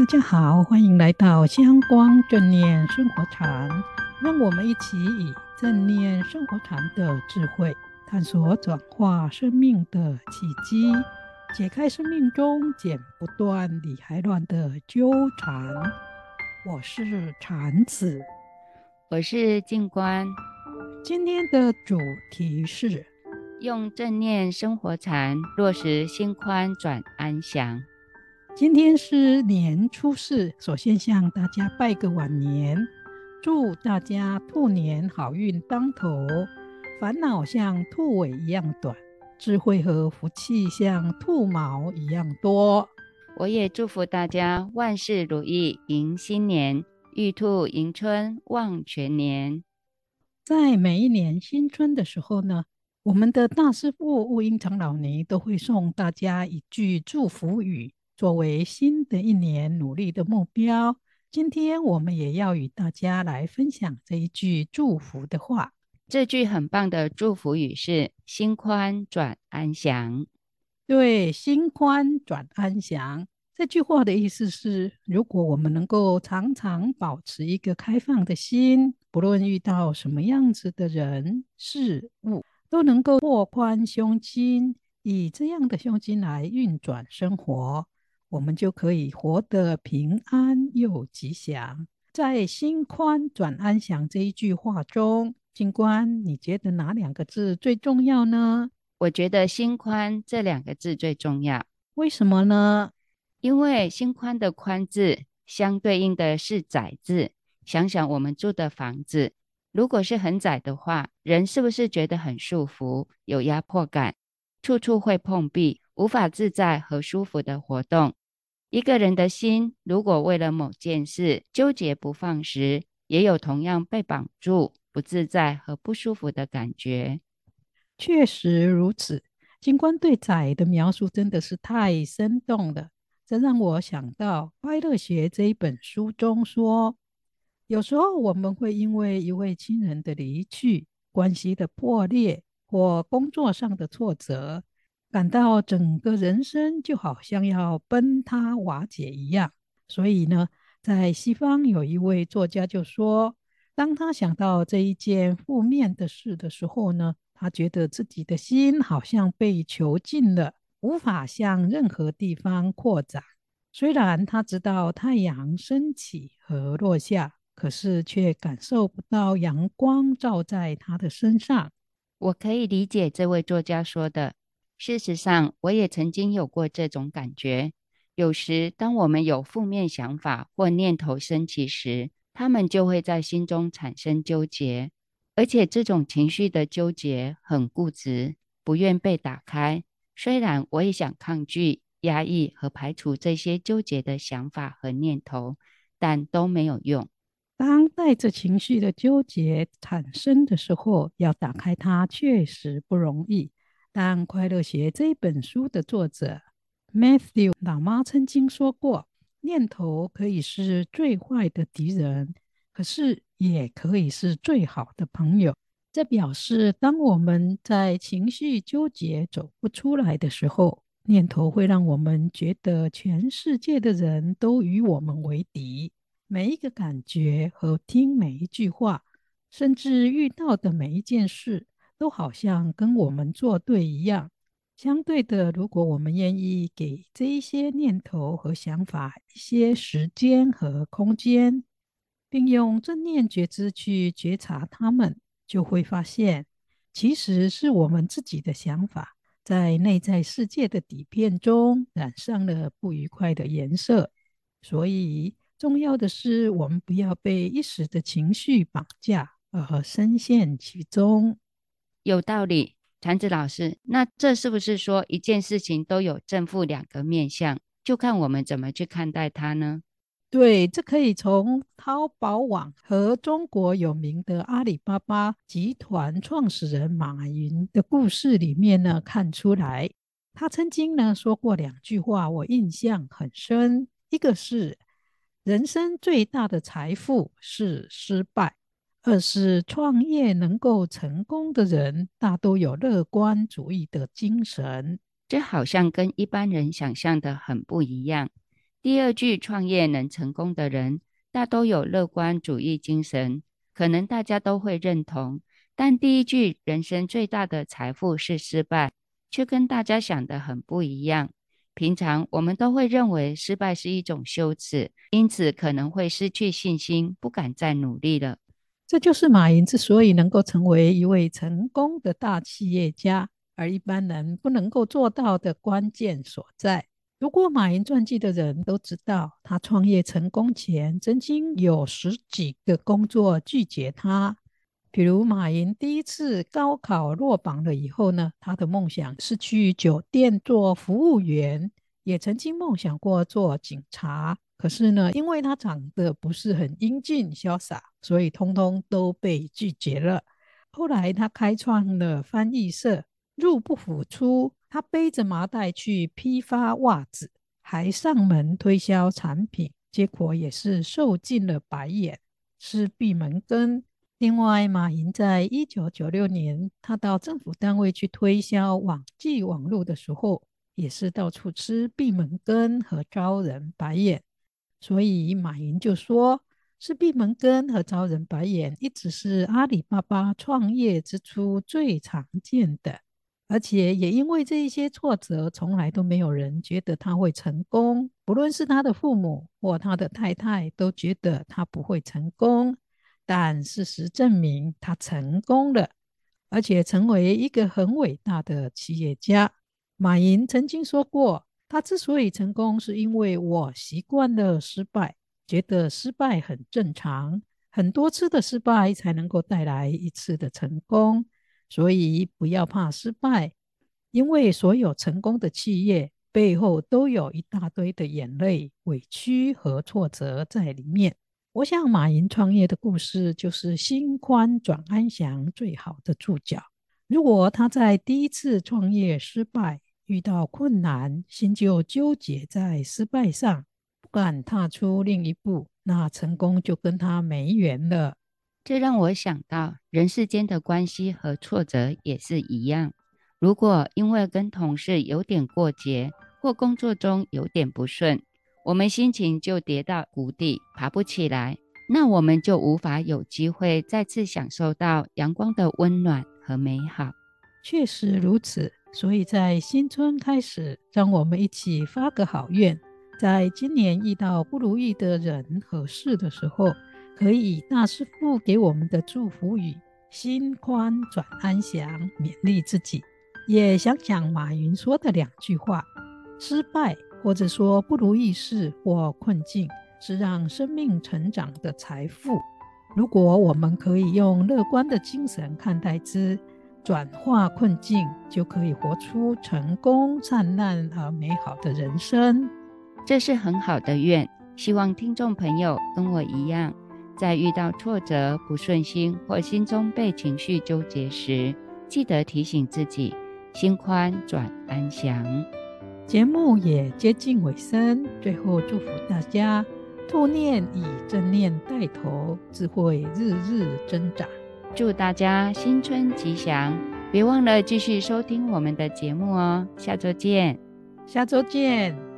大家好，欢迎来到香光正念生活禅。让我们一起以正念生活禅的智慧，探索转化生命的契机，解开生命中剪不断、理还乱的纠缠。我是禅子，我是静观。今天的主题是用正念生活禅落实心宽转安详。今天是年初四，首先向大家拜个晚年，祝大家兔年好运当头，烦恼像兔尾一样短，智慧和福气像兔毛一样多。我也祝福大家万事如意，迎新年，玉兔迎春，望全年。在每一年新春的时候呢，我们的大师傅悟音长老尼都会送大家一句祝福语。作为新的一年努力的目标，今天我们也要与大家来分享这一句祝福的话。这句很棒的祝福语是“心宽转安详”。对，“心宽转安详”这句话的意思是，如果我们能够常常保持一个开放的心，不论遇到什么样子的人事物，都能够拓宽胸襟，以这样的胸襟来运转生活。我们就可以活得平安又吉祥。在“心宽转安详”这一句话中，静观，你觉得哪两个字最重要呢？我觉得“心宽”这两个字最重要。为什么呢？因为“心宽”的“宽”字相对应的是“窄”字。想想我们住的房子，如果是很窄的话，人是不是觉得很束缚、有压迫感，处处会碰壁，无法自在和舒服的活动？一个人的心，如果为了某件事纠结不放时，也有同样被绑住、不自在和不舒服的感觉。确实如此，警官对仔的描述真的是太生动了。这让我想到《快乐学》这一本书中说，有时候我们会因为一位亲人的离去、关系的破裂或工作上的挫折。感到整个人生就好像要崩塌瓦解一样，所以呢，在西方有一位作家就说，当他想到这一件负面的事的时候呢，他觉得自己的心好像被囚禁了，无法向任何地方扩展。虽然他知道太阳升起和落下，可是却感受不到阳光照在他的身上。我可以理解这位作家说的。事实上，我也曾经有过这种感觉。有时，当我们有负面想法或念头升起时，他们就会在心中产生纠结，而且这种情绪的纠结很固执，不愿被打开。虽然我也想抗拒、压抑和排除这些纠结的想法和念头，但都没有用。当带着情绪的纠结产生的时候，要打开它确实不容易。但《快乐学》这本书的作者 Matthew 老妈曾经说过：“念头可以是最坏的敌人，可是也可以是最好的朋友。”这表示，当我们在情绪纠结走不出来的时候，念头会让我们觉得全世界的人都与我们为敌，每一个感觉和听每一句话，甚至遇到的每一件事。都好像跟我们作对一样。相对的，如果我们愿意给这一些念头和想法一些时间和空间，并用正念觉知去觉察它们，就会发现，其实是我们自己的想法在内在世界的底片中染上了不愉快的颜色。所以，重要的是我们不要被一时的情绪绑架而深陷其中。有道理，禅子老师，那这是不是说一件事情都有正负两个面相，就看我们怎么去看待它呢？对，这可以从淘宝网和中国有名的阿里巴巴集团创始人马云的故事里面呢看出来。他曾经呢说过两句话，我印象很深。一个是人生最大的财富是失败。二是创业能够成功的人，大都有乐观主义的精神。这好像跟一般人想象的很不一样。第二句创业能成功的人，大都有乐观主义精神，可能大家都会认同。但第一句人生最大的财富是失败，却跟大家想的很不一样。平常我们都会认为失败是一种羞耻，因此可能会失去信心，不敢再努力了。这就是马云之所以能够成为一位成功的大企业家，而一般人不能够做到的关键所在。读过马云传记的人都知道，他创业成功前，曾经有十几个工作拒绝他。比如马云第一次高考落榜了以后呢，他的梦想是去酒店做服务员，也曾经梦想过做警察。可是呢，因为他长得不是很英俊潇洒，所以通通都被拒绝了。后来他开创了翻译社，入不敷出。他背着麻袋去批发袜子，还上门推销产品，结果也是受尽了白眼，是闭门羹。另外，马云在一九九六年，他到政府单位去推销网际网络的时候，也是到处吃闭门羹和招人白眼。所以马云就说，是闭门羹和招人白眼，一直是阿里巴巴创业之初最常见的，而且也因为这一些挫折，从来都没有人觉得他会成功，不论是他的父母或他的太太，都觉得他不会成功。但事实证明，他成功了，而且成为一个很伟大的企业家。马云曾经说过。他之所以成功，是因为我习惯了失败，觉得失败很正常，很多次的失败才能够带来一次的成功。所以不要怕失败，因为所有成功的企业背后都有一大堆的眼泪、委屈和挫折在里面。我想马云创业的故事就是心宽转安详最好的注脚。如果他在第一次创业失败，遇到困难，心就纠结在失败上，不敢踏出另一步，那成功就跟他没缘了。这让我想到，人世间的关系和挫折也是一样。如果因为跟同事有点过节，或工作中有点不顺，我们心情就跌到谷底，爬不起来，那我们就无法有机会再次享受到阳光的温暖和美好。确实如此。所以在新春开始，让我们一起发个好愿，在今年遇到不如意的人和事的时候，可以以大师父给我们的祝福语“心宽转安详”勉励自己。也想讲马云说的两句话：失败或者说不如意事或困境，是让生命成长的财富。如果我们可以用乐观的精神看待之。转化困境，就可以活出成功、灿烂而美好的人生。这是很好的愿。希望听众朋友跟我一样，在遇到挫折、不顺心或心中被情绪纠结时，记得提醒自己：心宽转安详。节目也接近尾声，最后祝福大家：兔念以正念带头，智慧日日增长。祝大家新春吉祥！别忘了继续收听我们的节目哦，下周见，下周见。